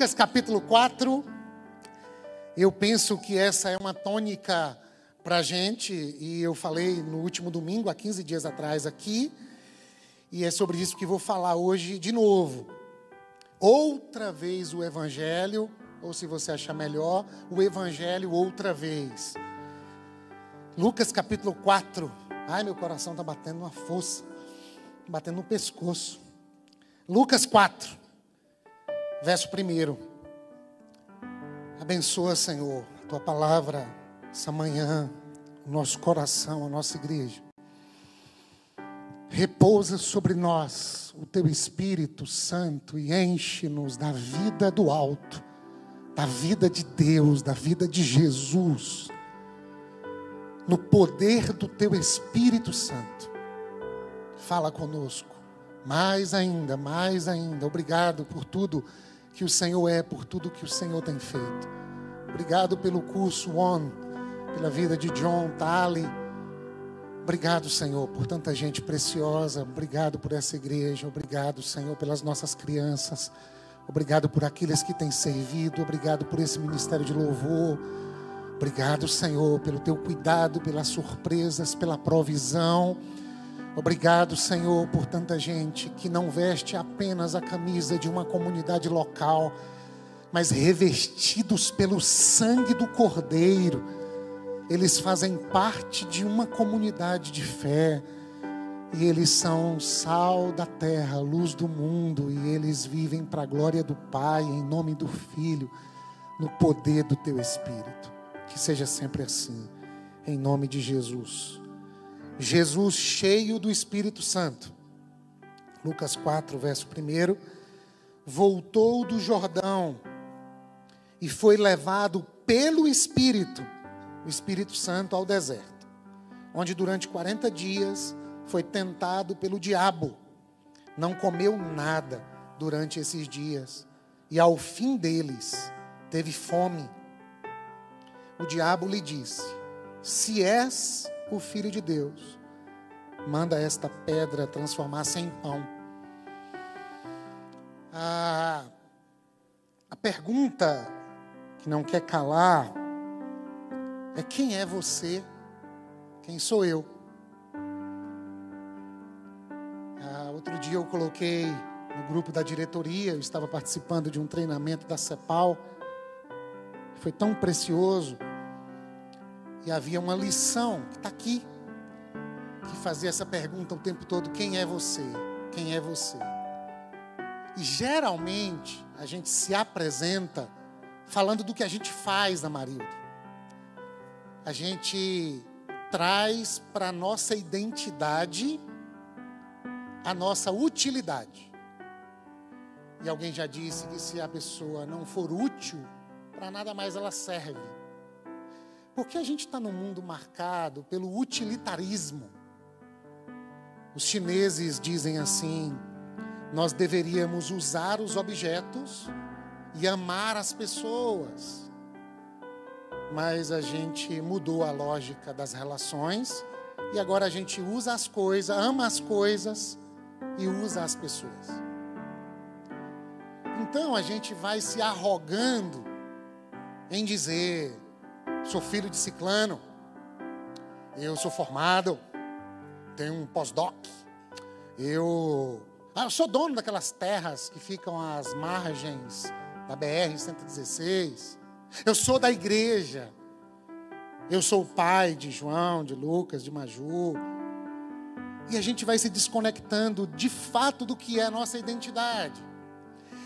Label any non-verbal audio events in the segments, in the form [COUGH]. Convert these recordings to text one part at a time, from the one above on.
Lucas capítulo 4. Eu penso que essa é uma tônica para a gente, e eu falei no último domingo, há 15 dias atrás, aqui, e é sobre isso que vou falar hoje de novo. Outra vez o Evangelho, ou se você achar melhor, o Evangelho outra vez. Lucas capítulo 4. Ai, meu coração está batendo uma força, batendo no pescoço. Lucas 4, verso 1. Abençoa, Senhor, a tua palavra essa manhã, o nosso coração, a nossa igreja. Repousa sobre nós o teu Espírito Santo e enche-nos da vida do alto, da vida de Deus, da vida de Jesus, no poder do teu Espírito Santo. Fala conosco, mais ainda, mais ainda. Obrigado por tudo que o Senhor é, por tudo que o Senhor tem feito. Obrigado pelo curso One, pela vida de John, Tali. Obrigado, Senhor, por tanta gente preciosa. Obrigado por essa igreja. Obrigado, Senhor, pelas nossas crianças. Obrigado por aqueles que têm servido. Obrigado por esse ministério de louvor. Obrigado, Senhor, pelo teu cuidado, pelas surpresas, pela provisão. Obrigado, Senhor, por tanta gente que não veste apenas a camisa de uma comunidade local, mas revestidos pelo sangue do Cordeiro. Eles fazem parte de uma comunidade de fé. E eles são sal da terra, luz do mundo, e eles vivem para a glória do Pai, em nome do Filho, no poder do teu Espírito. Que seja sempre assim, em nome de Jesus. Jesus cheio do Espírito Santo. Lucas 4, verso 1. Voltou do Jordão e foi levado pelo Espírito, o Espírito Santo, ao deserto, onde durante 40 dias foi tentado pelo diabo. Não comeu nada durante esses dias e ao fim deles teve fome. O diabo lhe disse: Se és o Filho de Deus, manda esta pedra transformar-se em pão. A, a pergunta que não quer calar é: quem é você? Quem sou eu? Outro dia eu coloquei no grupo da diretoria, eu estava participando de um treinamento da CEPAL, foi tão precioso. E havia uma lição que está aqui, que fazia essa pergunta o tempo todo: quem é você? Quem é você? E geralmente a gente se apresenta falando do que a gente faz na Marilda. A gente traz para a nossa identidade a nossa utilidade. E alguém já disse que se a pessoa não for útil, para nada mais ela serve. Porque a gente está num mundo marcado pelo utilitarismo. Os chineses dizem assim: nós deveríamos usar os objetos e amar as pessoas. Mas a gente mudou a lógica das relações e agora a gente usa as coisas, ama as coisas e usa as pessoas. Então a gente vai se arrogando em dizer: sou filho de ciclano, eu sou formado, tenho um pós-doc, eu, ah, eu sou dono daquelas terras que ficam às margens da BR-116, eu sou da igreja, eu sou o pai de João, de Lucas, de Maju. E a gente vai se desconectando de fato do que é a nossa identidade.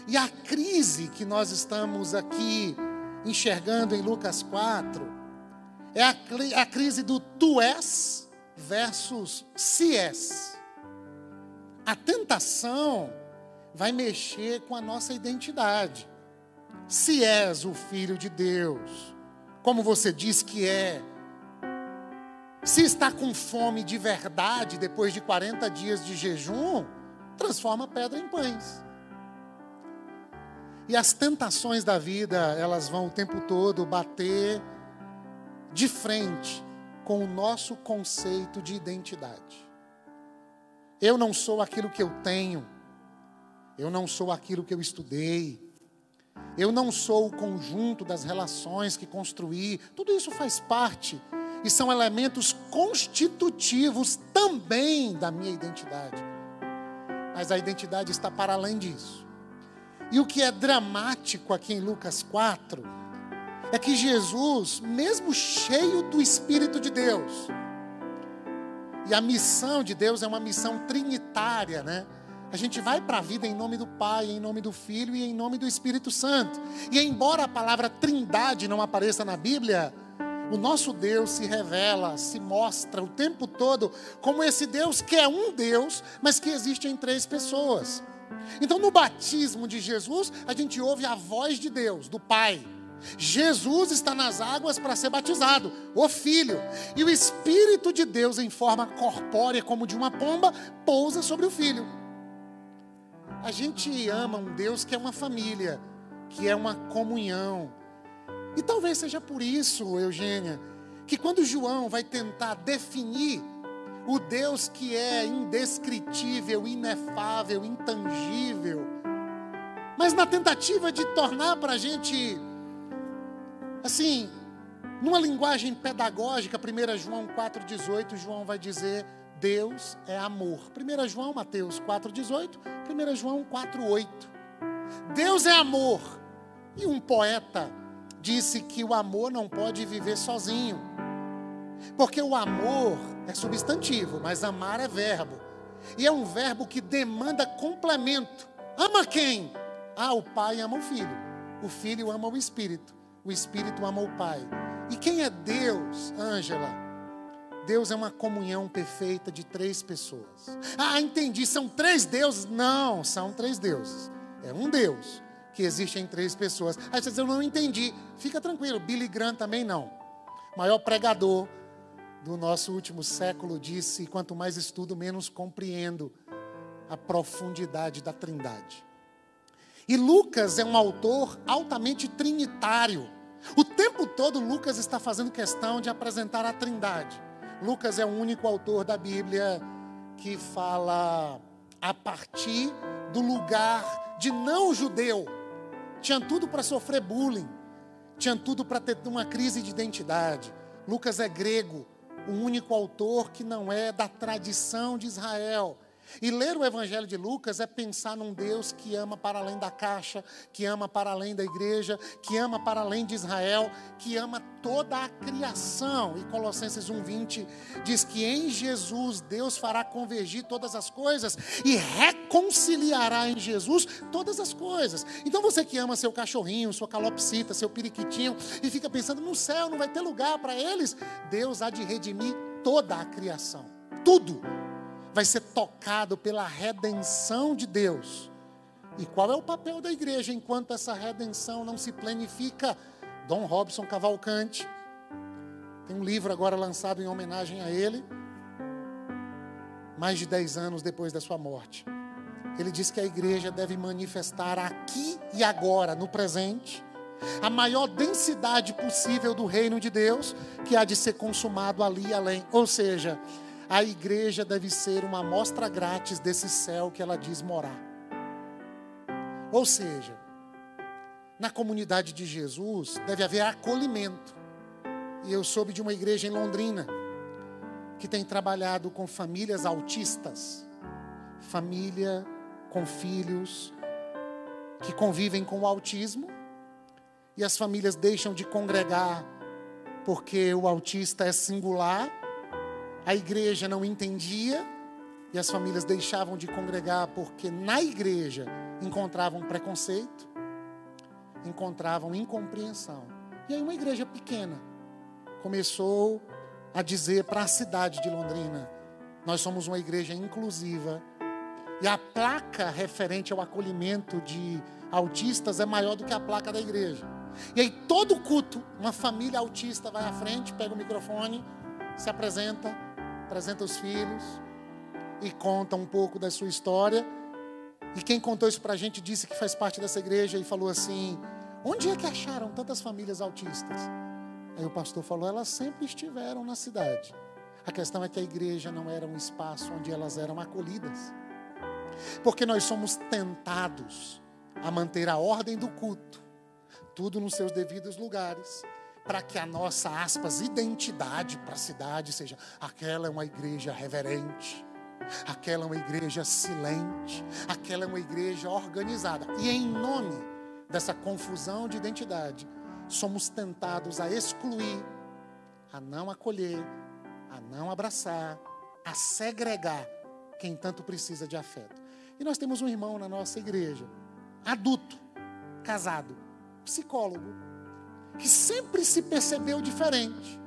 E a crise que nós estamos aqui enxergando em Lucas 4 é a, a crise do tu és versus se és. A tentação vai mexer com a nossa identidade. Se és o filho de Deus, como você diz que é, se está com fome de verdade depois de 40 dias de jejum, transforma pedra em pães. E as tentações da vida, elas vão o tempo todo bater de frente com o nosso conceito de identidade. Eu não sou aquilo que eu tenho, eu não sou aquilo que eu estudei, Eu não sou o conjunto das relações que construí. Tudo isso faz parte e são elementos constitutivos também da minha identidade. Mas a identidade está para além disso. E o que é dramático aqui em Lucas 4 é que Jesus, mesmo cheio do Espírito de Deus, e a missão de Deus é uma missão trinitária, né? A gente vai para a vida em nome do Pai, em nome do Filho e em nome do Espírito Santo. E embora a palavra trindade não apareça na Bíblia, o nosso Deus se revela, se mostra o tempo todo como esse Deus que é um Deus, mas que existe em três pessoas. Então, no batismo de Jesus, a gente ouve a voz de Deus, do Pai. Jesus está nas águas para ser batizado, o Filho. E o Espírito de Deus, em forma corpórea, como de uma pomba, pousa sobre o Filho. A gente ama um Deus que é uma família, que é uma comunhão. E talvez seja por isso, Eugênia, que quando João vai tentar definir o Deus que é indescritível, inefável, intangível, mas na tentativa de tornar para a gente Assim, numa linguagem pedagógica, 1 João 4,18, João vai dizer: Deus é amor. 1 João, Mateus 4,18, 1 João 4,8. Deus é amor. E um poeta disse que o amor não pode viver sozinho. Porque o amor é substantivo, mas amar é verbo. E é um verbo que demanda complemento. Ama quem? Ah, o pai ama o filho. O filho ama o espírito o Espírito ama o Pai. E quem é Deus, Ângela? Deus é uma comunhão perfeita de três pessoas. Ah, entendi, são três deuses? Não, são três deuses. É um Deus que existe em três pessoas. Aí você diz, eu não entendi. Fica tranquilo, Billy Graham também não. Maior pregador do nosso último século disse: quanto mais estudo, menos compreendo a profundidade da trindade. E Lucas é um autor altamente trinitário. O tempo todo Lucas está fazendo questão de apresentar a Trindade. Lucas é o único autor da Bíblia que fala a partir do lugar de não judeu. Tinha tudo para sofrer bullying, tinha tudo para ter uma crise de identidade. Lucas é grego, o único autor que não é da tradição de Israel. E ler o Evangelho de Lucas é pensar num Deus que ama para além da caixa, que ama para além da igreja, que ama para além de Israel, que ama toda a criação. E Colossenses 1,20 diz que em Jesus Deus fará convergir todas as coisas e reconciliará em Jesus todas as coisas. Então você que ama seu cachorrinho, sua calopsita, seu periquitinho, e fica pensando no céu não vai ter lugar para eles, Deus há de redimir toda a criação. Tudo vai ser tocado pela redenção de Deus. E qual é o papel da igreja enquanto essa redenção não se planifica? Dom Robson Cavalcante tem um livro agora lançado em homenagem a ele, mais de 10 anos depois da sua morte. Ele diz que a igreja deve manifestar aqui e agora, no presente, a maior densidade possível do reino de Deus, que há de ser consumado ali e além. Ou seja, a igreja deve ser uma amostra grátis desse céu que ela diz morar. Ou seja, na comunidade de Jesus deve haver acolhimento. E eu soube de uma igreja em Londrina que tem trabalhado com famílias autistas, família com filhos que convivem com o autismo, e as famílias deixam de congregar porque o autista é singular a igreja não entendia e as famílias deixavam de congregar porque na igreja encontravam preconceito, encontravam incompreensão. E aí uma igreja pequena começou a dizer para a cidade de Londrina: nós somos uma igreja inclusiva. E a placa referente ao acolhimento de autistas é maior do que a placa da igreja. E aí todo culto, uma família autista vai à frente, pega o microfone, se apresenta apresenta os filhos e conta um pouco da sua história. E quem contou isso para a gente disse que faz parte dessa igreja e falou assim: onde é que acharam tantas famílias autistas? Aí o pastor falou: elas sempre estiveram na cidade. A questão é que a igreja não era um espaço onde elas eram acolhidas. Porque nós somos tentados a manter a ordem do culto tudo nos seus devidos lugares, para que a nossa, aspas, identidade para a cidade seja: aquela é uma igreja reverente, aquela é uma igreja silente, aquela é uma igreja organizada. E em nome dessa confusão de identidade, somos tentados a excluir, a não acolher, a não abraçar, a segregar quem tanto precisa de afeto. E nós temos um irmão na nossa igreja, adulto, casado, psicólogo, que sempre se percebeu diferente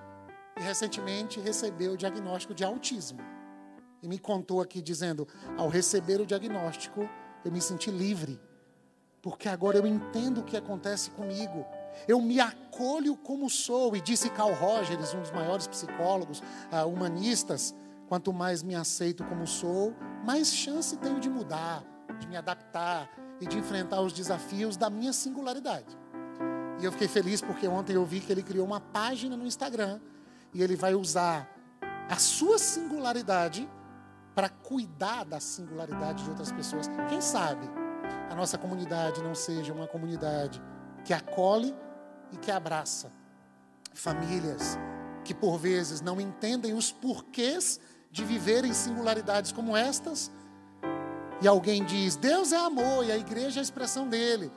e recentemente recebeu o diagnóstico de autismo. E me contou aqui dizendo: ao receber o diagnóstico, eu me senti livre, porque agora eu entendo o que acontece comigo. Eu me acolho como sou. E disse Carl Rogers, um dos maiores psicólogos uh, humanistas: quanto mais me aceito como sou, mais chance tenho de mudar, de me adaptar e de enfrentar os desafios da minha singularidade. E eu fiquei feliz porque ontem eu vi que ele criou uma página no Instagram e ele vai usar a sua singularidade para cuidar da singularidade de outras pessoas. Quem sabe a nossa comunidade não seja uma comunidade que acolhe e que abraça famílias que por vezes não entendem os porquês de viver em singularidades como estas. E alguém diz: Deus é amor e a igreja é a expressão dele.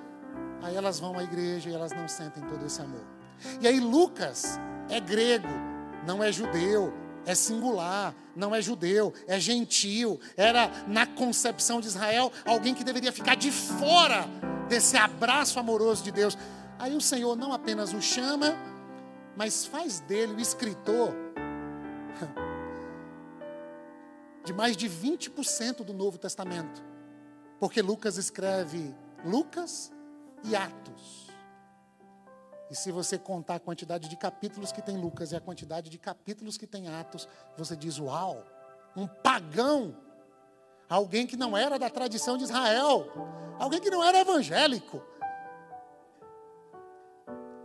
Aí elas vão à igreja e elas não sentem todo esse amor. E aí Lucas é grego, não é judeu, é singular, não é judeu, é gentil. Era na concepção de Israel alguém que deveria ficar de fora desse abraço amoroso de Deus. Aí o Senhor não apenas o chama, mas faz dele o escritor [LAUGHS] de mais de 20% do Novo Testamento. Porque Lucas escreve Lucas, e Atos. E se você contar a quantidade de capítulos que tem Lucas e a quantidade de capítulos que tem Atos, você diz: Uau, um pagão, alguém que não era da tradição de Israel, alguém que não era evangélico.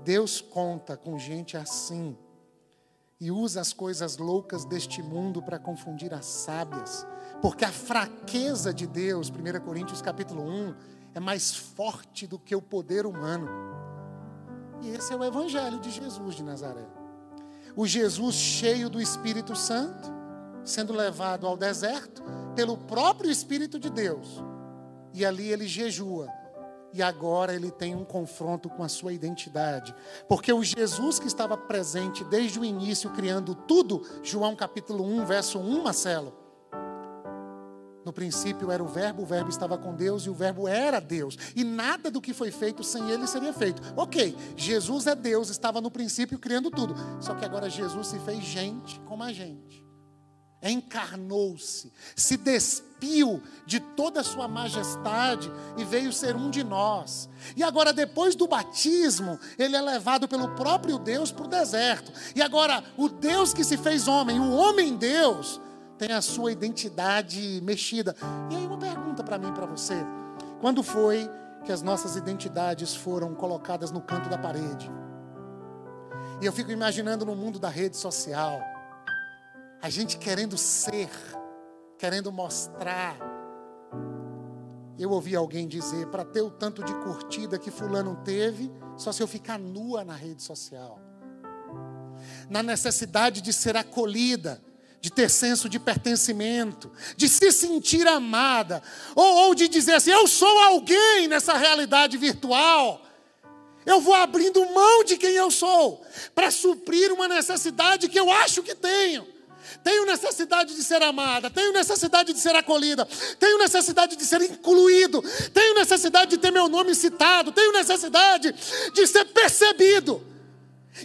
Deus conta com gente assim e usa as coisas loucas deste mundo para confundir as sábias, porque a fraqueza de Deus, 1 Coríntios capítulo 1, é mais forte do que o poder humano. E esse é o Evangelho de Jesus de Nazaré. O Jesus cheio do Espírito Santo, sendo levado ao deserto pelo próprio Espírito de Deus. E ali ele jejua. E agora ele tem um confronto com a sua identidade. Porque o Jesus que estava presente desde o início, criando tudo, João capítulo 1, verso 1, Marcelo no princípio era o Verbo, o Verbo estava com Deus e o Verbo era Deus. E nada do que foi feito sem ele seria feito. Ok, Jesus é Deus, estava no princípio criando tudo. Só que agora Jesus se fez gente como a gente. Encarnou-se, se despiu de toda a sua majestade e veio ser um de nós. E agora, depois do batismo, ele é levado pelo próprio Deus para o deserto. E agora, o Deus que se fez homem, o homem Deus, tem a sua identidade mexida. E aí uma pergunta para mim, para você: quando foi que as nossas identidades foram colocadas no canto da parede? E eu fico imaginando no mundo da rede social, a gente querendo ser, querendo mostrar. Eu ouvi alguém dizer: para ter o tanto de curtida que Fulano teve, só se eu ficar nua na rede social. Na necessidade de ser acolhida, de ter senso de pertencimento, de se sentir amada, ou, ou de dizer assim: eu sou alguém nessa realidade virtual. Eu vou abrindo mão de quem eu sou para suprir uma necessidade que eu acho que tenho. Tenho necessidade de ser amada, tenho necessidade de ser acolhida, tenho necessidade de ser incluído, tenho necessidade de ter meu nome citado, tenho necessidade de ser percebido.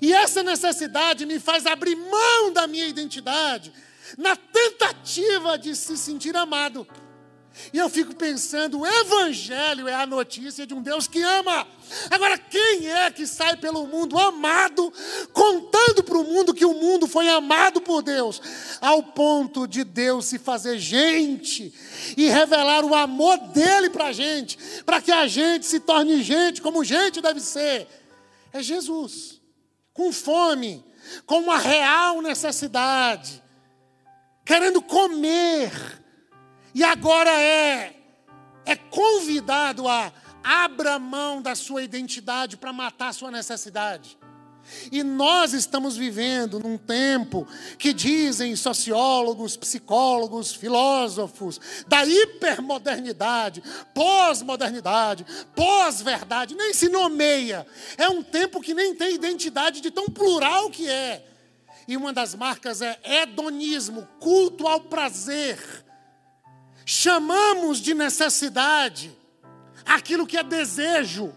E essa necessidade me faz abrir mão da minha identidade na tentativa de se sentir amado. E eu fico pensando, o Evangelho é a notícia de um Deus que ama. Agora, quem é que sai pelo mundo amado, contando para o mundo que o mundo foi amado por Deus, ao ponto de Deus se fazer gente e revelar o amor dele para a gente, para que a gente se torne gente como gente deve ser? É Jesus, com fome, com uma real necessidade querendo comer, e agora é é convidado a, abra mão da sua identidade para matar sua necessidade. E nós estamos vivendo num tempo que dizem sociólogos, psicólogos, filósofos da hipermodernidade, pós-modernidade, pós-verdade, nem se nomeia. É um tempo que nem tem identidade de tão plural que é. E uma das marcas é hedonismo, culto ao prazer. Chamamos de necessidade aquilo que é desejo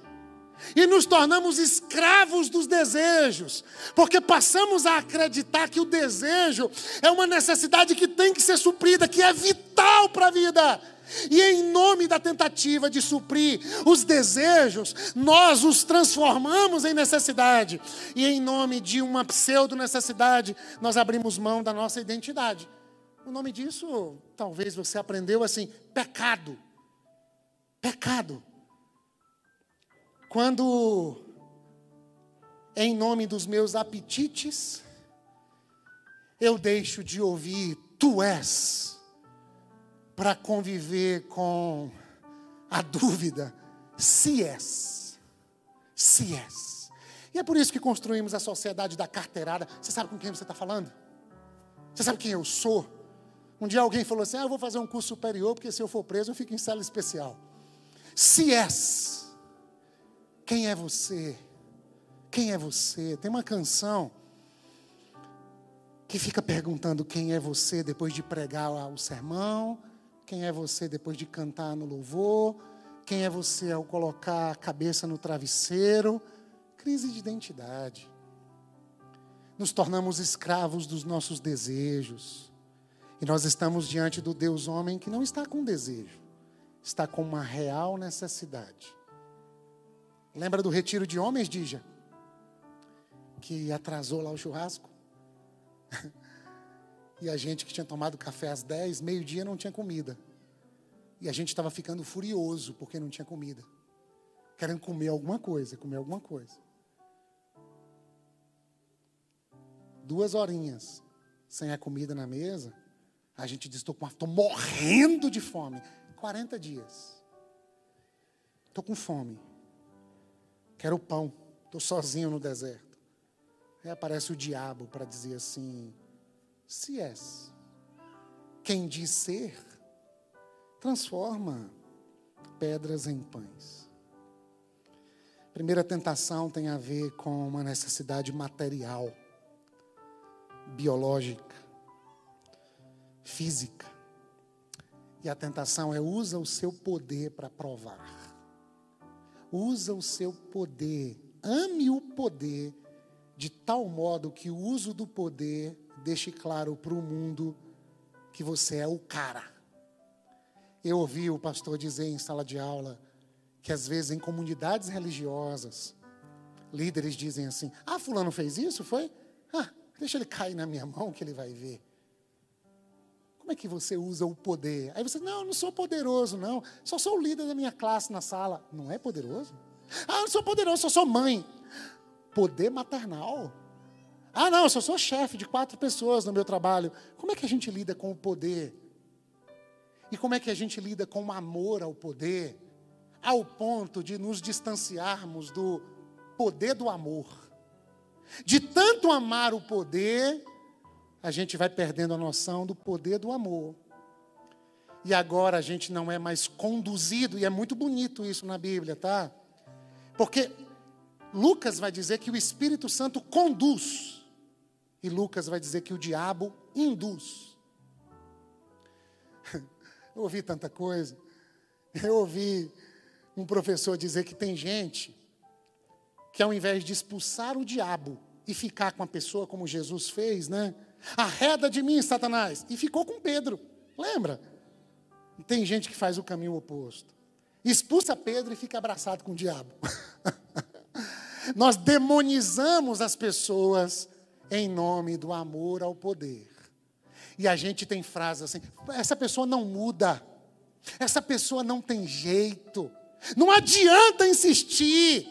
e nos tornamos escravos dos desejos, porque passamos a acreditar que o desejo é uma necessidade que tem que ser suprida, que é vital para a vida. E em nome da tentativa de suprir os desejos, nós os transformamos em necessidade. E em nome de uma pseudo-necessidade, nós abrimos mão da nossa identidade. O nome disso, talvez você aprendeu assim: pecado. Pecado. Quando, em nome dos meus apetites, eu deixo de ouvir tu és, para conviver com a dúvida se és, se és. E é por isso que construímos a sociedade da carteirada. Você sabe com quem você está falando? Você sabe quem eu sou? Um dia alguém falou assim: ah, eu vou fazer um curso superior, porque se eu for preso, eu fico em cela especial. Se és quem é você? Quem é você? Tem uma canção que fica perguntando quem é você depois de pregar o sermão, quem é você depois de cantar no louvor, quem é você ao colocar a cabeça no travesseiro. Crise de identidade. Nos tornamos escravos dos nossos desejos. E nós estamos diante do Deus homem que não está com desejo, está com uma real necessidade. Lembra do retiro de homens, Dija? Que atrasou lá o churrasco? [LAUGHS] e a gente que tinha tomado café às 10, meio-dia não tinha comida. E a gente estava ficando furioso porque não tinha comida. Querendo comer alguma coisa, comer alguma coisa. Duas horinhas sem a comida na mesa, a gente disse: estou morrendo de fome. 40 dias. Estou com fome. Quero pão. Estou sozinho no deserto. Aí aparece o diabo para dizer assim: se és quem diz ser, transforma pedras em pães. Primeira tentação tem a ver com uma necessidade material, biológica, física. E a tentação é usa o seu poder para provar usa o seu poder, ame o poder, de tal modo que o uso do poder deixe claro para o mundo que você é o cara. Eu ouvi o pastor dizer em sala de aula que às vezes em comunidades religiosas, líderes dizem assim: Ah, Fulano fez isso? Foi? Ah, deixa ele cair na minha mão que ele vai ver. Como é que você usa o poder? Aí você, não, não sou poderoso, não. Só sou o líder da minha classe na sala. Não é poderoso? Ah, eu não sou poderoso, só sou mãe. Poder maternal. Ah, não, eu só sou chefe de quatro pessoas no meu trabalho. Como é que a gente lida com o poder? E como é que a gente lida com o amor ao poder? Ao ponto de nos distanciarmos do poder do amor. De tanto amar o poder a gente vai perdendo a noção do poder do amor. E agora a gente não é mais conduzido, e é muito bonito isso na Bíblia, tá? Porque Lucas vai dizer que o Espírito Santo conduz, e Lucas vai dizer que o diabo induz. [LAUGHS] Eu ouvi tanta coisa. Eu ouvi um professor dizer que tem gente que ao invés de expulsar o diabo e ficar com a pessoa como Jesus fez, né? Arreda de mim, Satanás. E ficou com Pedro. Lembra? Tem gente que faz o caminho oposto. Expulsa Pedro e fica abraçado com o diabo. [LAUGHS] Nós demonizamos as pessoas em nome do amor ao poder. E a gente tem frases assim: essa pessoa não muda, essa pessoa não tem jeito, não adianta insistir.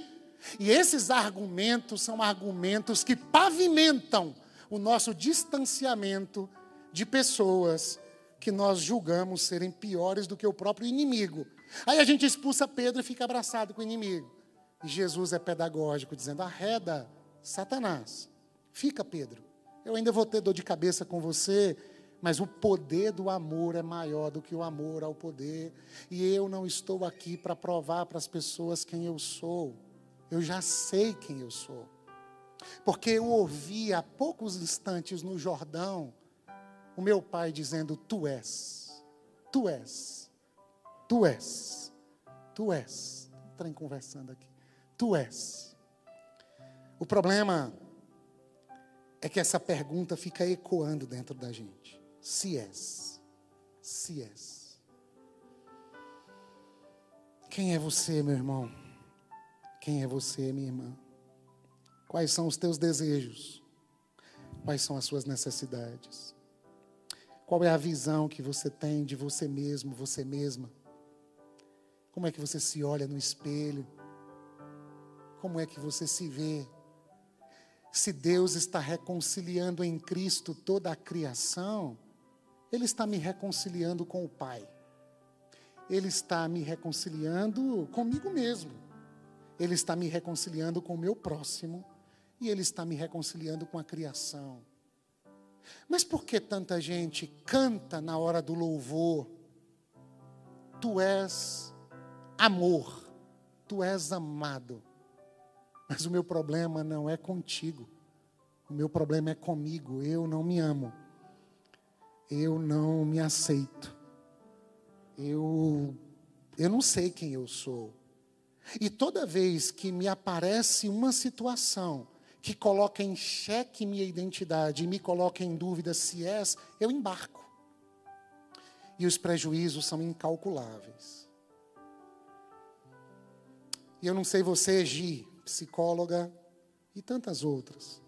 E esses argumentos são argumentos que pavimentam o nosso distanciamento de pessoas que nós julgamos serem piores do que o próprio inimigo. Aí a gente expulsa Pedro e fica abraçado com o inimigo. E Jesus é pedagógico, dizendo: arreda Satanás. Fica, Pedro. Eu ainda vou ter dor de cabeça com você, mas o poder do amor é maior do que o amor ao poder. E eu não estou aqui para provar para as pessoas quem eu sou. Eu já sei quem eu sou. Porque eu ouvi há poucos instantes no Jordão o meu pai dizendo: Tu és, tu és, tu és, tu és. Trem conversando aqui. Tu és. O problema é que essa pergunta fica ecoando dentro da gente. Se és. Se és. Quem é você, meu irmão? Quem é você, minha irmã? Quais são os teus desejos? Quais são as suas necessidades? Qual é a visão que você tem de você mesmo, você mesma? Como é que você se olha no espelho? Como é que você se vê? Se Deus está reconciliando em Cristo toda a criação, ele está me reconciliando com o Pai. Ele está me reconciliando comigo mesmo. Ele está me reconciliando com o meu próximo. E Ele está me reconciliando com a criação. Mas por que tanta gente canta na hora do louvor? Tu és amor, tu és amado. Mas o meu problema não é contigo, o meu problema é comigo. Eu não me amo eu não me aceito. Eu, eu não sei quem eu sou. E toda vez que me aparece uma situação que coloca em xeque minha identidade e me coloca em dúvida se és, eu embarco. E os prejuízos são incalculáveis. E eu não sei você, Gi, psicóloga e tantas outras.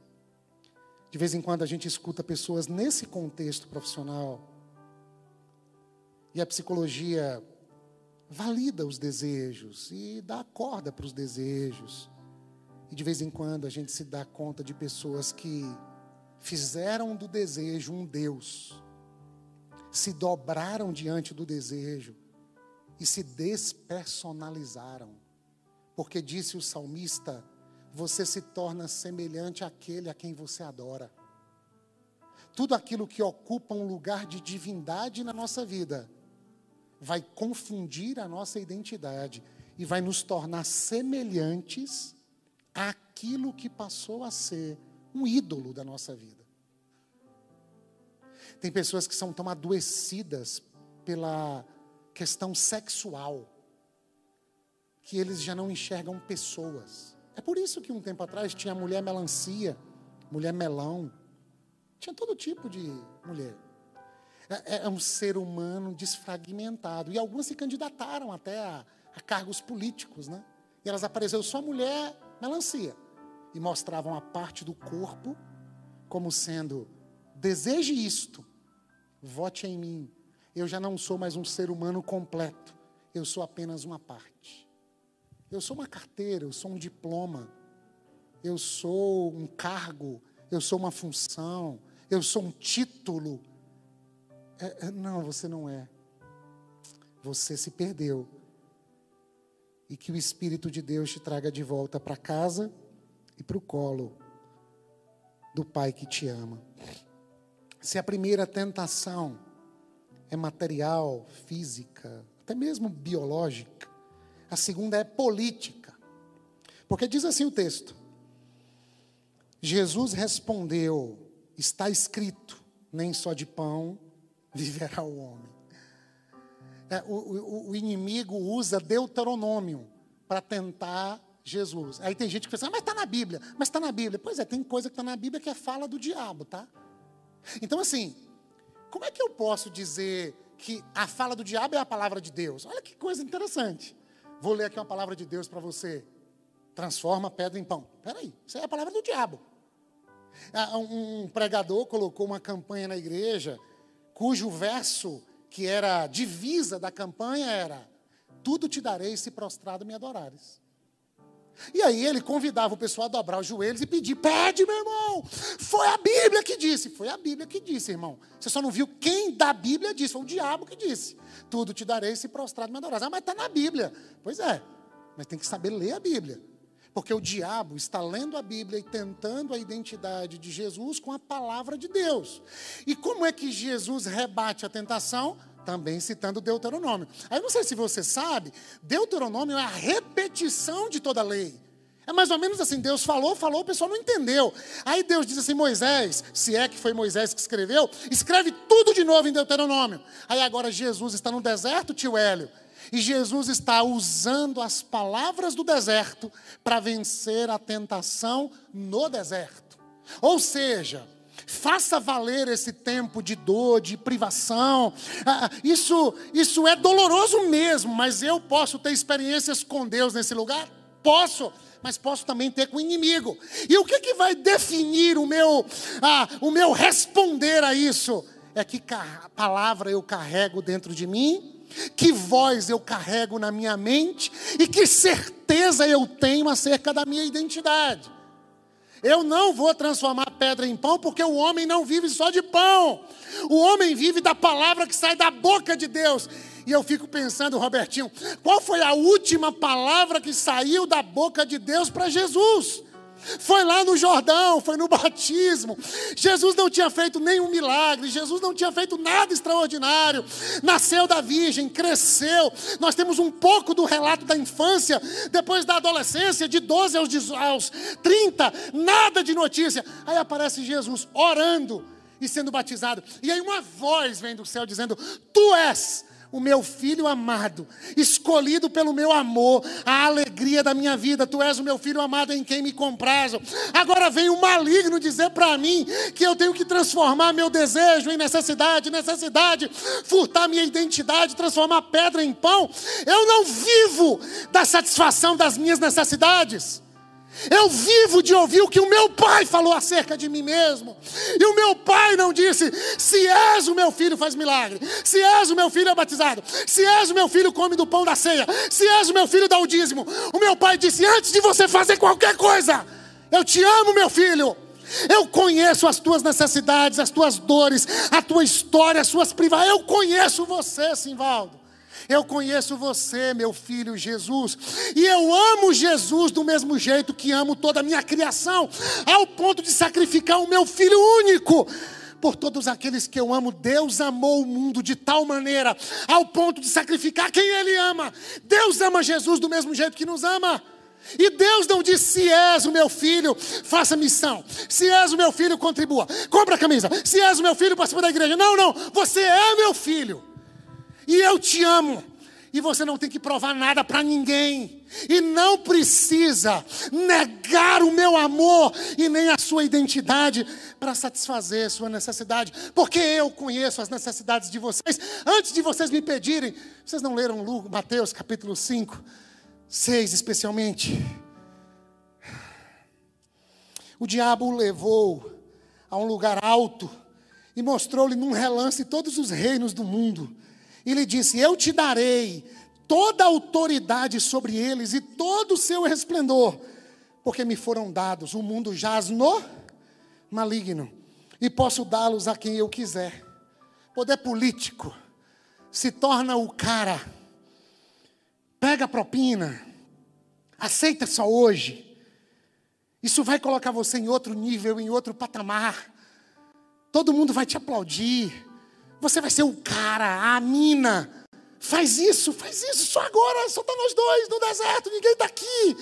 De vez em quando a gente escuta pessoas nesse contexto profissional. E a psicologia valida os desejos e dá corda para os desejos. E de vez em quando a gente se dá conta de pessoas que fizeram do desejo um Deus, se dobraram diante do desejo e se despersonalizaram. Porque disse o salmista: você se torna semelhante àquele a quem você adora. Tudo aquilo que ocupa um lugar de divindade na nossa vida vai confundir a nossa identidade e vai nos tornar semelhantes àquilo que passou a ser um ídolo da nossa vida. Tem pessoas que são tão adoecidas pela questão sexual que eles já não enxergam pessoas. É por isso que um tempo atrás tinha mulher melancia, mulher melão, tinha todo tipo de mulher. É, é, é um ser humano desfragmentado. E algumas se candidataram até a, a cargos políticos, né? E elas apareceram só mulher melancia. E mostravam a parte do corpo como sendo: deseje isto, vote em mim. Eu já não sou mais um ser humano completo, eu sou apenas uma parte. Eu sou uma carteira, eu sou um diploma, eu sou um cargo, eu sou uma função, eu sou um título. É, é, não, você não é. Você se perdeu. E que o Espírito de Deus te traga de volta para casa e para o colo do Pai que te ama. Se a primeira tentação é material, física, até mesmo biológica, a segunda é política. Porque diz assim o texto: Jesus respondeu: Está escrito, nem só de pão viverá o homem. É, o, o, o, inimigo usa Deuteronômio para tentar Jesus. Aí tem gente que pensa, ah, mas está na Bíblia, mas está na Bíblia. Pois é, tem coisa que está na Bíblia que é fala do diabo, tá? Então, assim, como é que eu posso dizer que a fala do diabo é a palavra de Deus? Olha que coisa interessante. Vou ler aqui uma palavra de Deus para você. Transforma pedra em pão. Espera aí, isso é a palavra do diabo. Ah, um pregador colocou uma campanha na igreja, cujo verso, que era divisa da campanha, era: Tudo te darei se prostrado me adorares. E aí ele convidava o pessoal a dobrar os joelhos e pedir: pede, meu irmão. Foi a Bíblia que disse. Foi a Bíblia que disse, irmão. Você só não viu quem da Bíblia disse. Foi o diabo que disse. Tudo te darei se prostrado me adorar. Ah, mas está na Bíblia. Pois é. Mas tem que saber ler a Bíblia. Porque o diabo está lendo a Bíblia e tentando a identidade de Jesus com a palavra de Deus. E como é que Jesus rebate a tentação? Também citando Deuteronômio. Aí não sei se você sabe, Deuteronômio é a repetição de toda a lei. É mais ou menos assim, Deus falou, falou, o pessoal não entendeu. Aí Deus diz assim, Moisés, se é que foi Moisés que escreveu, escreve tudo de novo em Deuteronômio. Aí agora Jesus está no deserto, tio Hélio, e Jesus está usando as palavras do deserto para vencer a tentação no deserto. Ou seja, Faça valer esse tempo de dor, de privação. Ah, isso, isso é doloroso mesmo, mas eu posso ter experiências com Deus nesse lugar? Posso, mas posso também ter com o inimigo. E o que, que vai definir o meu, ah, o meu responder a isso? É que palavra eu carrego dentro de mim, que voz eu carrego na minha mente e que certeza eu tenho acerca da minha identidade. Eu não vou transformar pedra em pão, porque o homem não vive só de pão. O homem vive da palavra que sai da boca de Deus. E eu fico pensando, Robertinho, qual foi a última palavra que saiu da boca de Deus para Jesus? Foi lá no Jordão, foi no [LAUGHS] batismo. Jesus não tinha feito nenhum milagre, Jesus não tinha feito nada extraordinário. Nasceu da Virgem, cresceu. Nós temos um pouco do relato da infância, depois da adolescência, de 12 aos, aos 30, nada de notícia. Aí aparece Jesus orando e sendo batizado. E aí uma voz vem do céu dizendo: Tu és o meu filho amado, escolhido pelo meu amor, a alegria da minha vida. Tu és o meu filho amado em quem me comprazo. Agora vem o maligno dizer para mim que eu tenho que transformar meu desejo em necessidade, necessidade, furtar minha identidade, transformar pedra em pão. Eu não vivo da satisfação das minhas necessidades. Eu vivo de ouvir o que o meu pai falou acerca de mim mesmo. E o meu pai não disse: se és o meu filho, faz milagre. Se és o meu filho, é batizado. Se és o meu filho, come do pão da ceia. Se és o meu filho, dá o dízimo. O meu pai disse: antes de você fazer qualquer coisa, eu te amo, meu filho. Eu conheço as tuas necessidades, as tuas dores, a tua história, as suas privações. Eu conheço você, Simvaldo. Eu conheço você, meu filho Jesus, e eu amo Jesus do mesmo jeito que amo toda a minha criação, ao ponto de sacrificar o meu filho único. Por todos aqueles que eu amo, Deus amou o mundo de tal maneira, ao ponto de sacrificar quem Ele ama. Deus ama Jesus do mesmo jeito que nos ama. E Deus não diz: se és o meu filho, faça missão. Se és o meu filho, contribua. Compra a camisa. Se és o meu filho, participa da igreja. Não, não. Você é meu filho. E eu te amo. E você não tem que provar nada para ninguém. E não precisa negar o meu amor e nem a sua identidade para satisfazer sua necessidade. Porque eu conheço as necessidades de vocês. Antes de vocês me pedirem, vocês não leram Mateus capítulo 5, 6 especialmente? O diabo o levou a um lugar alto e mostrou-lhe num relance todos os reinos do mundo e lhe disse: Eu te darei toda a autoridade sobre eles e todo o seu resplendor, porque me foram dados. O mundo jaz no maligno, e posso dá-los a quem eu quiser. Poder político se torna o cara, pega a propina, aceita só hoje. Isso vai colocar você em outro nível, em outro patamar. Todo mundo vai te aplaudir. Você vai ser o cara, a mina. Faz isso, faz isso, só agora, só está nós dois no deserto, ninguém está aqui.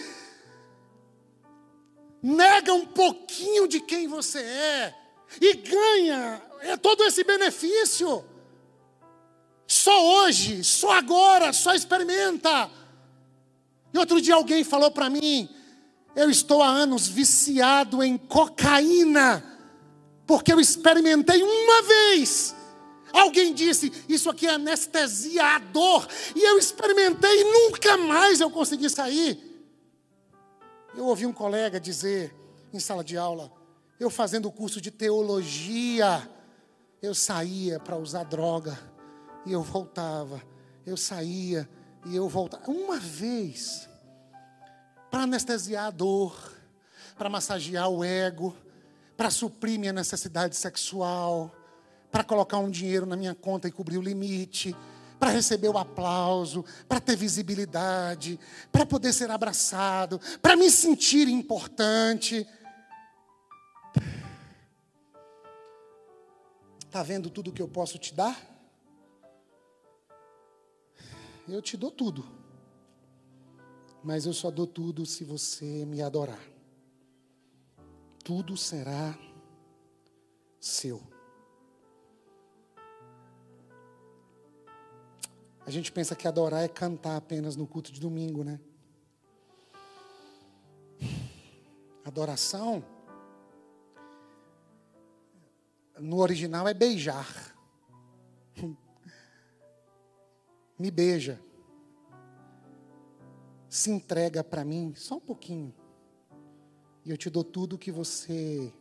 Nega um pouquinho de quem você é e ganha é todo esse benefício. Só hoje, só agora, só experimenta. E outro dia alguém falou para mim: eu estou há anos viciado em cocaína, porque eu experimentei uma vez Alguém disse, isso aqui é anestesia a dor. E eu experimentei e nunca mais eu consegui sair. Eu ouvi um colega dizer em sala de aula, eu fazendo o curso de teologia, eu saía para usar droga e eu voltava. Eu saía e eu voltava. Uma vez, para anestesiar a dor, para massagear o ego, para suprir minha necessidade sexual, para colocar um dinheiro na minha conta e cobrir o limite, para receber o aplauso, para ter visibilidade, para poder ser abraçado, para me sentir importante. Está vendo tudo que eu posso te dar? Eu te dou tudo. Mas eu só dou tudo se você me adorar. Tudo será seu. A gente pensa que adorar é cantar apenas no culto de domingo, né? Adoração, no original é beijar. Me beija. Se entrega para mim, só um pouquinho. E eu te dou tudo que você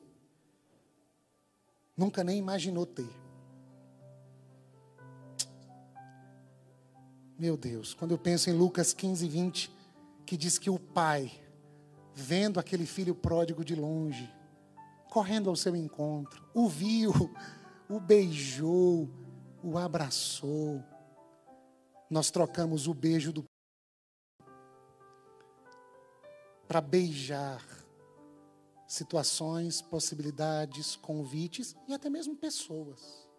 nunca nem imaginou ter. Meu Deus, quando eu penso em Lucas 15, 20, que diz que o pai, vendo aquele filho pródigo de longe, correndo ao seu encontro, o viu, o beijou, o abraçou. Nós trocamos o beijo do para beijar situações, possibilidades, convites e até mesmo pessoas.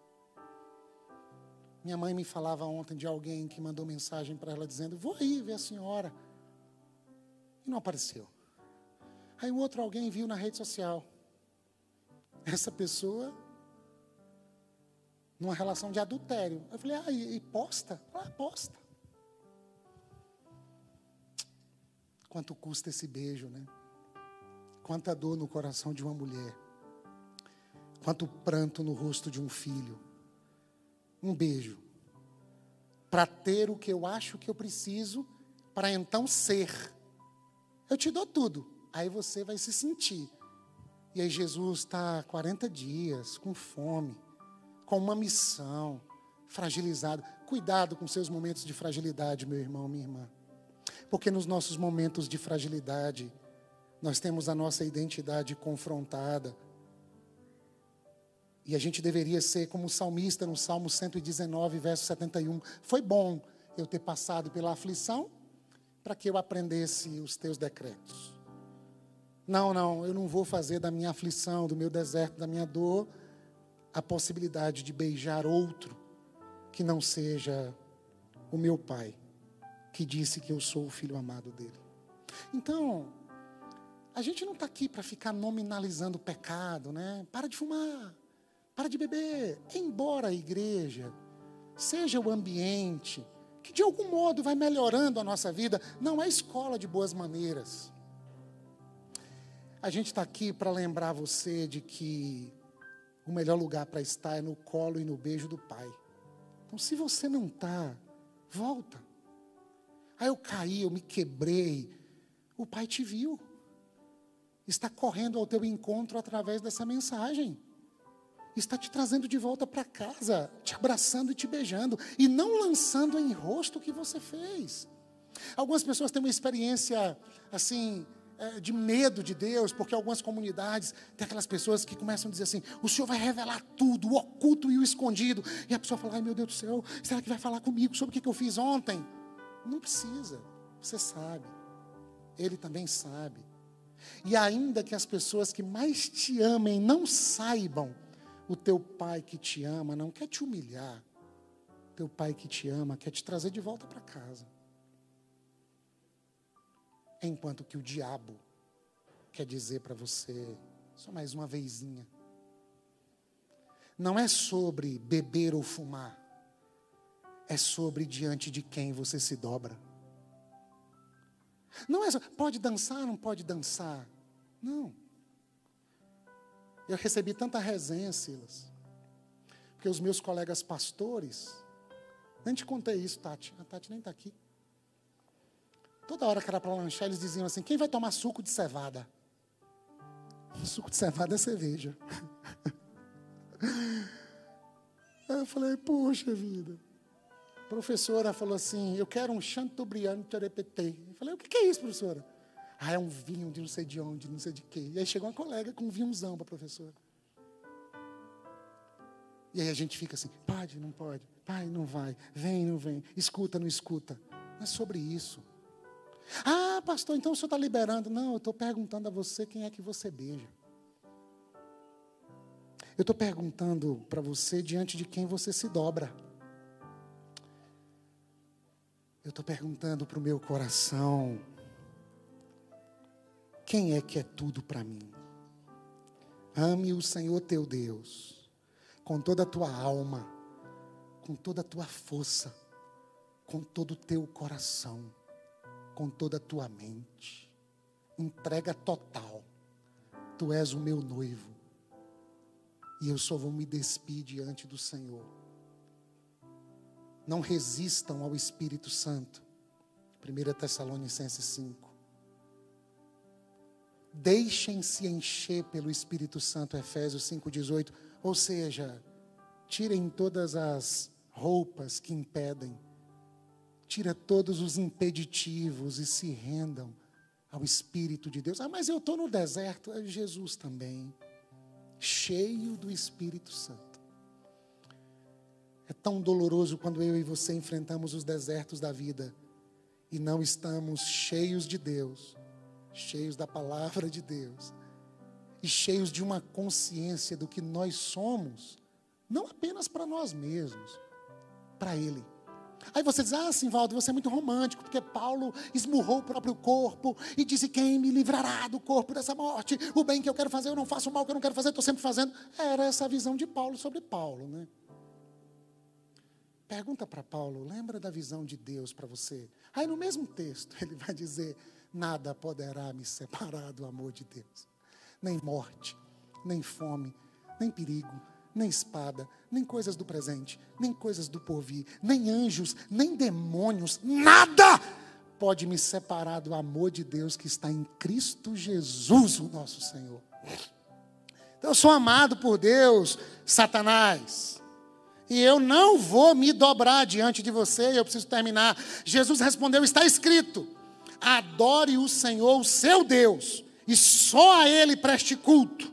Minha mãe me falava ontem de alguém que mandou mensagem para ela dizendo: Vou aí ver a senhora. E não apareceu. Aí o outro alguém viu na rede social. Essa pessoa, numa relação de adultério. Eu falei: Ah, e, posta? Ah, posta. Quanto custa esse beijo, né? Quanta dor no coração de uma mulher. Quanto pranto no rosto de um filho um beijo, para ter o que eu acho que eu preciso, para então ser. Eu te dou tudo, aí você vai se sentir. E aí Jesus está 40 dias com fome, com uma missão, fragilizado. Cuidado com seus momentos de fragilidade, meu irmão, minha irmã. Porque nos nossos momentos de fragilidade, nós temos a nossa identidade confrontada e a gente deveria ser como o salmista no Salmo 119, verso 71. Foi bom eu ter passado pela aflição para que eu aprendesse os teus decretos. Não, não, eu não vou fazer da minha aflição, do meu deserto, da minha dor, a possibilidade de beijar outro que não seja o meu pai, que disse que eu sou o filho amado dele. Então, a gente não está aqui para ficar nominalizando o pecado, né? Para de fumar. Para de beber. Embora a igreja seja o ambiente que de algum modo vai melhorando a nossa vida, não é escola de boas maneiras. A gente está aqui para lembrar você de que o melhor lugar para estar é no colo e no beijo do Pai. Então, se você não está, volta. Aí eu caí, eu me quebrei. O Pai te viu. Está correndo ao teu encontro através dessa mensagem está te trazendo de volta para casa, te abraçando e te beijando, e não lançando em rosto o que você fez. Algumas pessoas têm uma experiência assim é, de medo de Deus, porque algumas comunidades tem aquelas pessoas que começam a dizer assim: o Senhor vai revelar tudo, o oculto e o escondido. E a pessoa fala: ai meu Deus do céu, será que vai falar comigo sobre o que eu fiz ontem? Não precisa, você sabe, Ele também sabe. E ainda que as pessoas que mais te amem não saibam, o teu pai que te ama não quer te humilhar. O teu pai que te ama quer te trazer de volta para casa. Enquanto que o diabo quer dizer para você, só mais uma vezinha. Não é sobre beber ou fumar. É sobre diante de quem você se dobra. Não é só, pode dançar, não pode dançar. Não. Eu recebi tanta resenha, Silas. Porque os meus colegas pastores, nem te contei isso, Tati. A Tati nem está aqui. Toda hora que era para lanchar, eles diziam assim: quem vai tomar suco de cevada? Suco de cevada é cerveja. [LAUGHS] Aí eu falei, poxa vida. A professora falou assim: eu quero um Chateaubriand Terepetê. Eu falei, o que é isso, professora? Ah, é um vinho de não sei de onde, não sei de quê. E aí chegou uma colega com um vinhozão para a professora. E aí a gente fica assim, pode, não pode, pai, não vai, vem, não vem, escuta, não escuta. Não é sobre isso. Ah, pastor, então o senhor está liberando. Não, eu estou perguntando a você quem é que você beija. Eu estou perguntando para você diante de quem você se dobra. Eu estou perguntando para o meu coração: quem é que é tudo para mim? Ame o Senhor teu Deus, com toda a tua alma, com toda a tua força, com todo o teu coração, com toda a tua mente. Entrega total. Tu és o meu noivo e eu só vou me despir diante do Senhor. Não resistam ao Espírito Santo. 1 Tessalonicenses 5. Deixem-se encher pelo Espírito Santo, Efésios 5,18. Ou seja, tirem todas as roupas que impedem, tira todos os impeditivos e se rendam ao Espírito de Deus. Ah, mas eu estou no deserto. É Jesus também cheio do Espírito Santo. É tão doloroso quando eu e você enfrentamos os desertos da vida e não estamos cheios de Deus, cheios da palavra de Deus e cheios de uma consciência do que nós somos, não apenas para nós mesmos, para Ele. Aí você diz, ah, Simvaldo, você é muito romântico, porque Paulo esmurrou o próprio corpo e disse: Quem me livrará do corpo dessa morte? O bem que eu quero fazer, eu não faço o mal que eu não quero fazer, estou sempre fazendo. Era essa a visão de Paulo sobre Paulo, né? Pergunta para Paulo, lembra da visão de Deus para você? Aí no mesmo texto [LAUGHS] ele vai dizer: Nada poderá me separar do amor de Deus, nem morte, nem fome, nem perigo nem espada, nem coisas do presente, nem coisas do porvir, nem anjos, nem demônios, nada pode me separar do amor de Deus que está em Cristo Jesus, o nosso Senhor. Então, eu sou amado por Deus, Satanás. E eu não vou me dobrar diante de você, eu preciso terminar. Jesus respondeu: está escrito: adore o Senhor, o seu Deus, e só a Ele preste culto.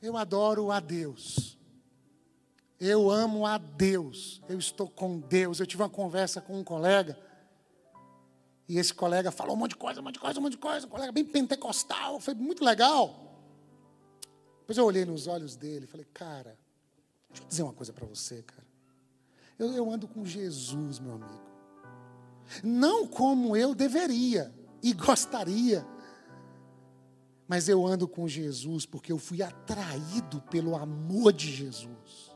Eu adoro a Deus. Eu amo a Deus. Eu estou com Deus. Eu tive uma conversa com um colega. E esse colega falou um monte de coisa, um monte de coisa, um monte de coisa. Um colega bem pentecostal. Foi muito legal. Depois eu olhei nos olhos dele e falei, cara, deixa eu dizer uma coisa para você, cara. Eu, eu ando com Jesus, meu amigo. Não como eu deveria e gostaria mas eu ando com Jesus porque eu fui atraído pelo amor de Jesus.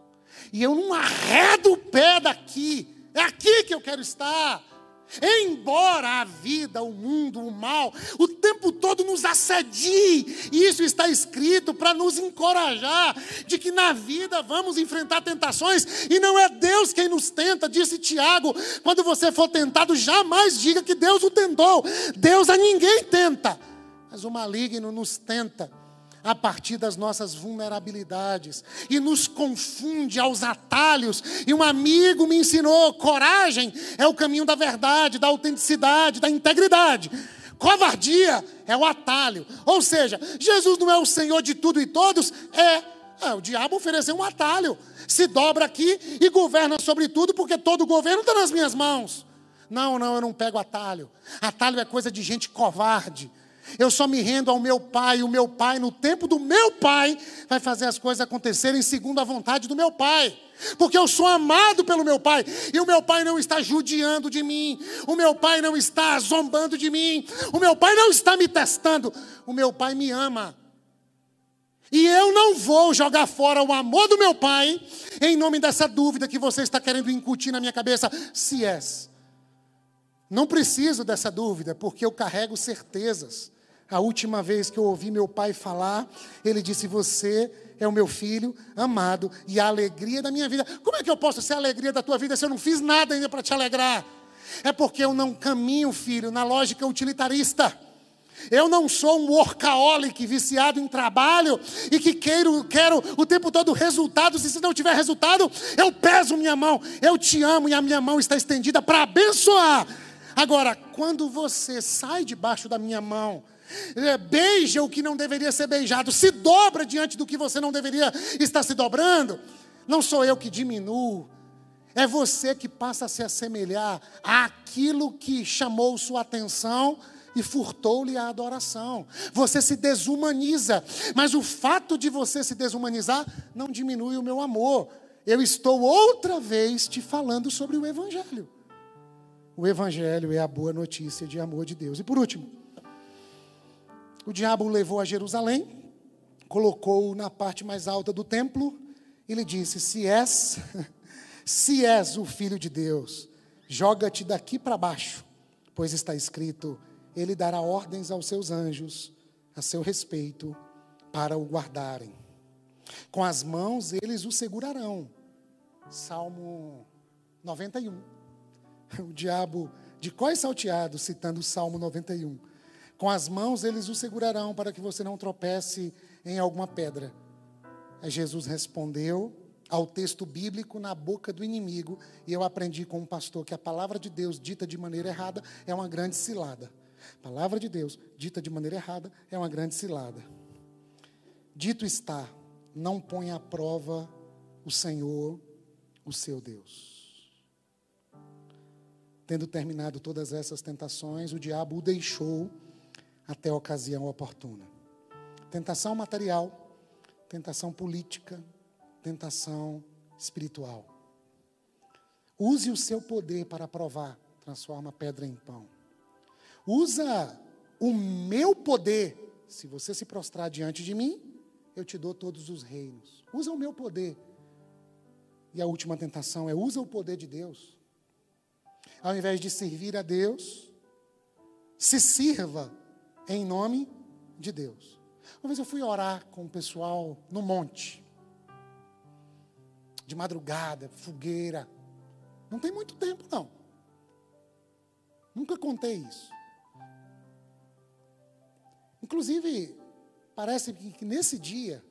E eu não arredo o pé daqui. É aqui que eu quero estar. Embora a vida, o mundo, o mal, o tempo todo nos assedie, isso está escrito para nos encorajar de que na vida vamos enfrentar tentações e não é Deus quem nos tenta, disse Tiago. Quando você for tentado, jamais diga que Deus o tentou. Deus a ninguém tenta. Mas o maligno nos tenta a partir das nossas vulnerabilidades e nos confunde aos atalhos. E um amigo me ensinou: coragem é o caminho da verdade, da autenticidade, da integridade. Covardia é o atalho. Ou seja, Jesus não é o Senhor de tudo e todos, é, é o diabo ofereceu um atalho. Se dobra aqui e governa sobre tudo, porque todo o governo está nas minhas mãos. Não, não, eu não pego atalho. Atalho é coisa de gente covarde eu só me rendo ao meu Pai, o meu Pai, no tempo do meu Pai, vai fazer as coisas acontecerem segundo a vontade do meu Pai. Porque eu sou amado pelo meu Pai, e o meu Pai não está judiando de mim, o meu Pai não está zombando de mim, o meu Pai não está me testando, o meu Pai me ama. E eu não vou jogar fora o amor do meu Pai, em nome dessa dúvida que você está querendo incutir na minha cabeça, se és. Não preciso dessa dúvida, porque eu carrego certezas. A última vez que eu ouvi meu pai falar, ele disse: Você é o meu filho amado e a alegria da minha vida. Como é que eu posso ser a alegria da tua vida se eu não fiz nada ainda para te alegrar? É porque eu não caminho, filho, na lógica utilitarista. Eu não sou um workaholic viciado em trabalho e que quero, quero o tempo todo resultados, e se não tiver resultado, eu peso minha mão. Eu te amo e a minha mão está estendida para abençoar Agora, quando você sai debaixo da minha mão, é, beija o que não deveria ser beijado, se dobra diante do que você não deveria estar se dobrando, não sou eu que diminuo, é você que passa a se assemelhar àquilo que chamou sua atenção e furtou-lhe a adoração. Você se desumaniza, mas o fato de você se desumanizar não diminui o meu amor. Eu estou outra vez te falando sobre o Evangelho. O Evangelho é a boa notícia de amor de Deus. E por último, o diabo o levou a Jerusalém, colocou-o na parte mais alta do templo e lhe disse: Se és, [LAUGHS] se és o filho de Deus, joga-te daqui para baixo, pois está escrito: Ele dará ordens aos seus anjos a seu respeito para o guardarem. Com as mãos eles o segurarão. Salmo 91. [LAUGHS] O diabo de quais salteado, citando o Salmo 91. Com as mãos eles o segurarão para que você não tropece em alguma pedra. Aí Jesus respondeu ao texto bíblico na boca do inimigo, e eu aprendi com um pastor que a palavra de Deus dita de maneira errada é uma grande cilada. A palavra de Deus dita de maneira errada é uma grande cilada. Dito está, não põe à prova o Senhor, o seu Deus. Tendo terminado todas essas tentações, o diabo o deixou até a ocasião oportuna. Tentação material, tentação política, tentação espiritual. Use o seu poder para provar, transforma pedra em pão. Usa o meu poder. Se você se prostrar diante de mim, eu te dou todos os reinos. Usa o meu poder. E a última tentação é usa o poder de Deus. Ao invés de servir a Deus, se sirva em nome de Deus. Uma vez eu fui orar com o pessoal no monte, de madrugada, fogueira. Não tem muito tempo, não. Nunca contei isso. Inclusive, parece que nesse dia,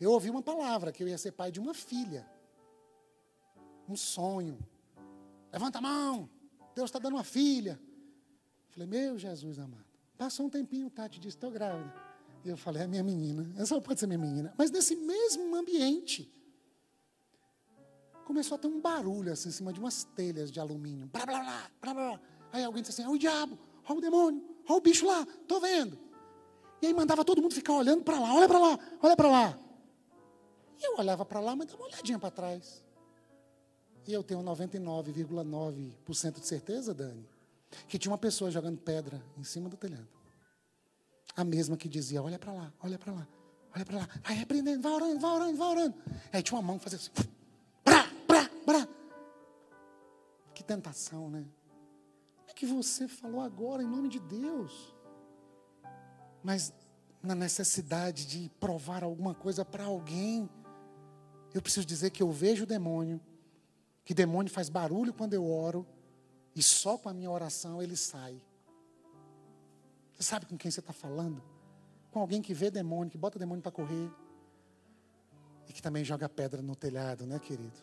eu ouvi uma palavra que eu ia ser pai de uma filha. Um sonho. Levanta a mão. Deus está dando uma filha. Falei, meu Jesus amado. Passou um tempinho, Tati disse, estou grávida. E eu falei, é minha menina. Essa pode ser minha menina. Mas nesse mesmo ambiente, começou a ter um barulho assim, em cima de umas telhas de alumínio. Blá, blá, blá, blá, blá. Aí alguém disse assim, olha o diabo, olha o demônio, olha o bicho lá, estou vendo. E aí mandava todo mundo ficar olhando para lá, olha para lá, olha para lá. E eu olhava para lá, mas dava uma olhadinha para trás. E eu tenho 99,9% de certeza, Dani, que tinha uma pessoa jogando pedra em cima do telhado. A mesma que dizia: Olha para lá, olha para lá, olha para lá. Vai repreendendo, vai orando, vai orando, vai orando. Aí tinha uma mão que fazia assim: brá, brá, brá. Que tentação, né? É que você falou agora em nome de Deus. Mas na necessidade de provar alguma coisa para alguém, eu preciso dizer que eu vejo o demônio, que demônio faz barulho quando eu oro e só com a minha oração ele sai. Você sabe com quem você está falando? Com alguém que vê demônio, que bota demônio para correr. E que também joga pedra no telhado, né, querido?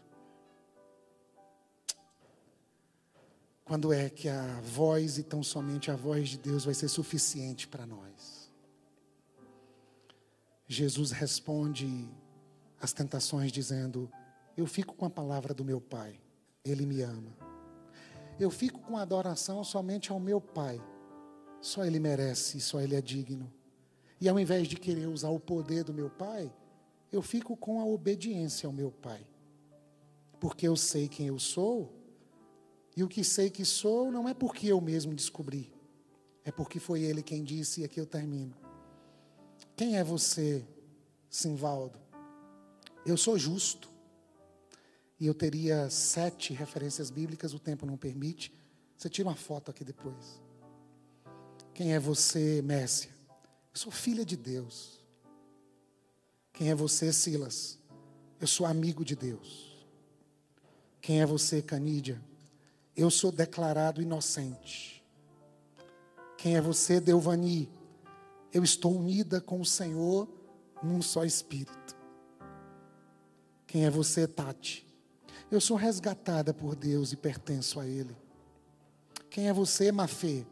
Quando é que a voz e tão somente a voz de Deus vai ser suficiente para nós? Jesus responde às tentações dizendo: Eu fico com a palavra do meu Pai, Ele me ama. Eu fico com adoração somente ao meu Pai. Só Ele merece, só Ele é digno. E ao invés de querer usar o poder do meu Pai, eu fico com a obediência ao meu Pai. Porque eu sei quem eu sou, e o que sei que sou não é porque eu mesmo descobri, é porque foi Ele quem disse, e aqui eu termino. Quem é você, Simvaldo? Eu sou justo. E eu teria sete referências bíblicas, o tempo não permite. Você tira uma foto aqui depois. Quem é você, Mércia? Eu sou filha de Deus. Quem é você, Silas? Eu sou amigo de Deus. Quem é você, Canídia? Eu sou declarado inocente. Quem é você, Deuvani? Eu estou unida com o Senhor num só espírito. Quem é você, Tati? Eu sou resgatada por Deus e pertenço a Ele. Quem é você, Mafê?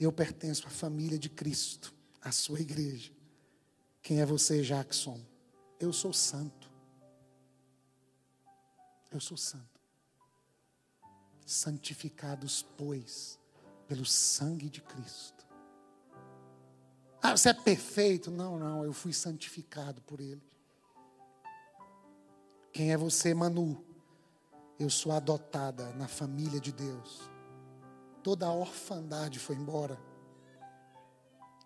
Eu pertenço à família de Cristo, à sua igreja. Quem é você, Jackson? Eu sou santo. Eu sou santo. Santificados, pois, pelo sangue de Cristo. Ah, você é perfeito? Não, não, eu fui santificado por Ele. Quem é você, Manu? Eu sou adotada na família de Deus. Toda a orfandade foi embora.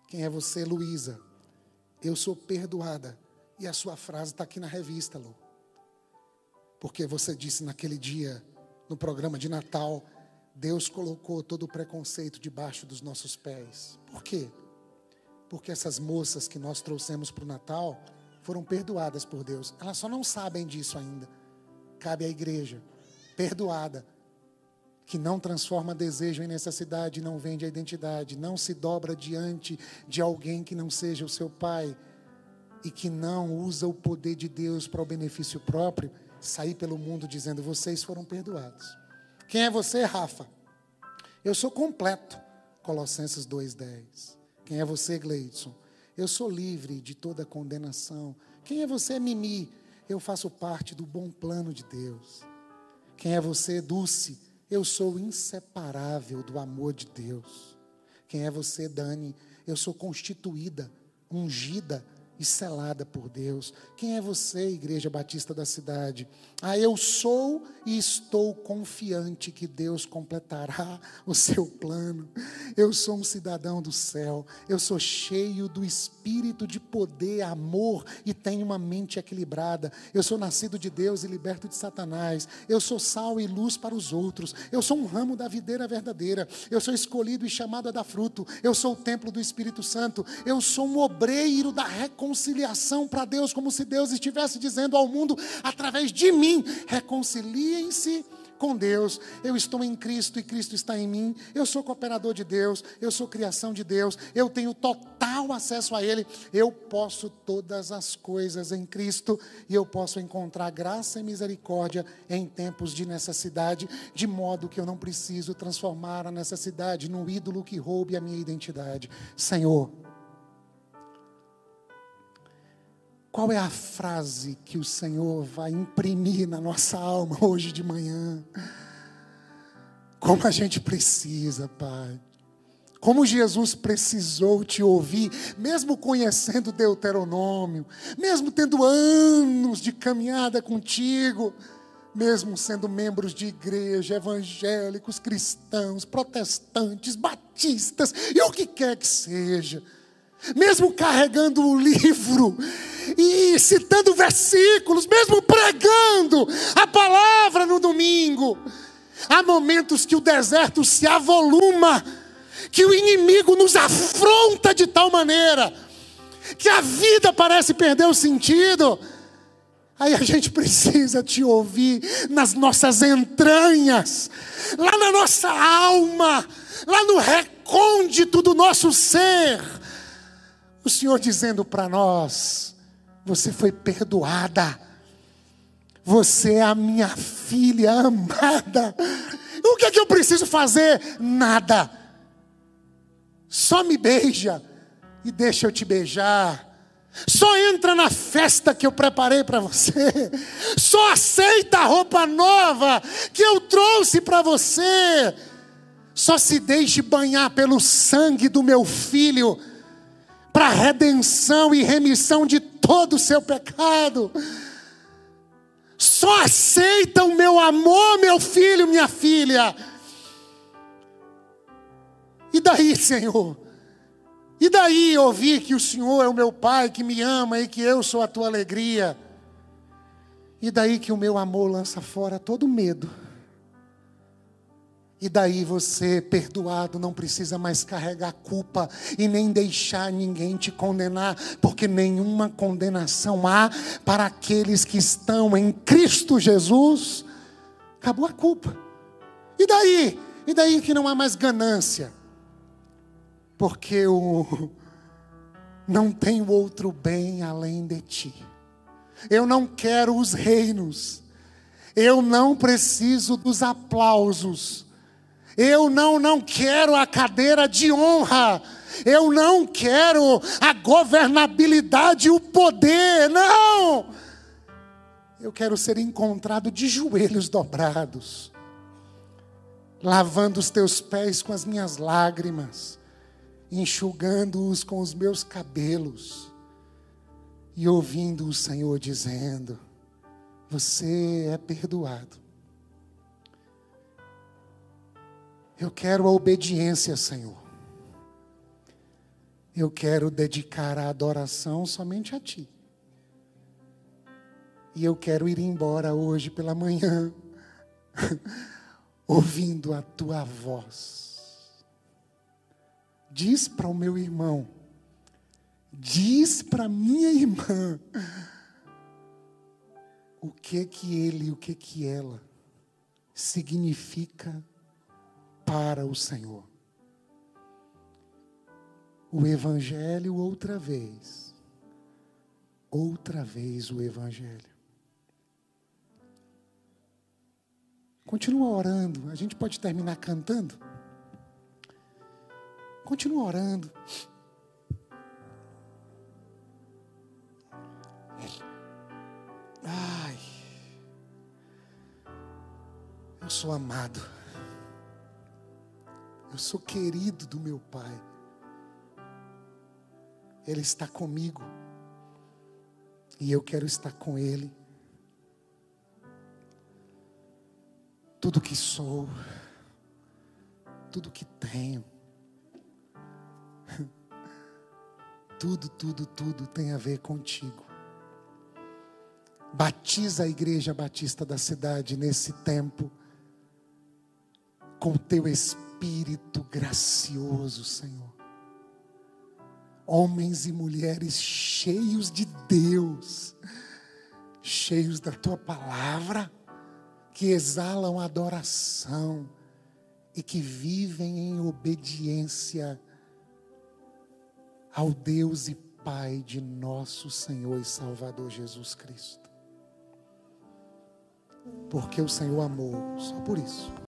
Quem é você, Luísa? Eu sou perdoada. E a sua frase está aqui na revista, Lu. Porque você disse naquele dia, no programa de Natal, Deus colocou todo o preconceito debaixo dos nossos pés. Por quê? Porque essas moças que nós trouxemos para o Natal foram perdoadas por Deus. Elas só não sabem disso ainda. Cabe à igreja, perdoada, que não transforma desejo em necessidade, não vende a identidade, não se dobra diante de alguém que não seja o seu pai e que não usa o poder de Deus para o benefício próprio, sair pelo mundo dizendo: vocês foram perdoados. Quem é você, Rafa? Eu sou completo. Colossenses 2,10. Quem é você, Gleidson? Eu sou livre de toda condenação. Quem é você, Mimi? Eu faço parte do bom plano de Deus. Quem é você, Dulce? Eu sou inseparável do amor de Deus. Quem é você, Dani? Eu sou constituída, ungida e selada por Deus. Quem é você, Igreja Batista da cidade? Ah, eu sou e estou confiante que Deus completará [LAUGHS] o seu plano. Eu sou um cidadão do céu. Eu sou cheio do espírito de poder, amor e tenho uma mente equilibrada. Eu sou nascido de Deus e liberto de Satanás. Eu sou sal e luz para os outros. Eu sou um ramo da videira verdadeira. Eu sou escolhido e chamado a dar fruto. Eu sou o templo do Espírito Santo. Eu sou um obreiro da reconciliação reconciliação para Deus, como se Deus estivesse dizendo ao mundo, através de mim: reconciliem-se com Deus. Eu estou em Cristo e Cristo está em mim. Eu sou cooperador de Deus, eu sou criação de Deus, eu tenho total acesso a Ele. Eu posso todas as coisas em Cristo e eu posso encontrar graça e misericórdia em tempos de necessidade, de modo que eu não preciso transformar a necessidade num ídolo que roube a minha identidade. Senhor, Qual é a frase que o Senhor vai imprimir na nossa alma hoje de manhã? Como a gente precisa, Pai. Como Jesus precisou te ouvir, mesmo conhecendo Deuteronômio, mesmo tendo anos de caminhada contigo, mesmo sendo membros de igreja, evangélicos, cristãos, protestantes, batistas e o que quer que seja mesmo carregando o livro e citando versículos, mesmo pregando a palavra no domingo. Há momentos que o deserto se avoluma, que o inimigo nos afronta de tal maneira, que a vida parece perder o sentido. Aí a gente precisa te ouvir nas nossas entranhas, lá na nossa alma, lá no recôndito do nosso ser o Senhor dizendo para nós: você foi perdoada. Você é a minha filha amada. O que é que eu preciso fazer? Nada. Só me beija e deixa eu te beijar. Só entra na festa que eu preparei para você. Só aceita a roupa nova que eu trouxe para você. Só se deixe banhar pelo sangue do meu filho para redenção e remissão de todo o seu pecado. Só aceita o meu amor, meu filho, minha filha. E daí, [LAUGHS] Senhor? E daí ouvir que o Senhor é o meu Pai, que me ama e que eu sou a tua alegria? E daí que o meu amor lança fora todo medo e daí você, perdoado, não precisa mais carregar culpa e nem deixar ninguém te condenar, porque nenhuma condenação há para aqueles que estão em Cristo Jesus. Acabou a culpa. E daí? E daí que não há mais ganância? Porque o [LAUGHS] não tenho outro bem além de ti. Eu não quero os reinos. Eu não preciso dos aplausos Eu não não quero a cadeira de honra. Eu não quero a governabilidade o poder. Não! Eu quero ser encontrado de joelhos dobrados, lavando os teus pés com as minhas lágrimas, enxugando-os com os meus cabelos e ouvindo o Senhor dizendo: Você é perdoado. Eu quero a obediência, Senhor. Eu quero dedicar a adoração somente a Ti. E eu quero ir embora hoje pela manhã, [LAUGHS] ouvindo a Tua voz. Diz para o meu irmão, diz para minha irmã, o que que ele, o que que ela significa para o Senhor. O Evangelho outra vez. Outra vez o Evangelho. Continua orando. A gente pode terminar cantando. Continua orando. Ai. Eu sou amado. Eu sou querido do meu Pai. Ele está comigo. E eu quero estar com Ele. Tudo que sou, tudo que tenho, [LAUGHS] tudo, tudo, tudo tem a ver contigo. Batiza a Igreja Batista da cidade nesse tempo com o teu Espírito gracioso, Senhor. Homens e mulheres cheios de Deus, cheios da tua palavra, que exalam adoração e que vivem em obediência ao Deus e Pai de nosso Senhor e Salvador Jesus Cristo. Porque o Senhor amou, só por isso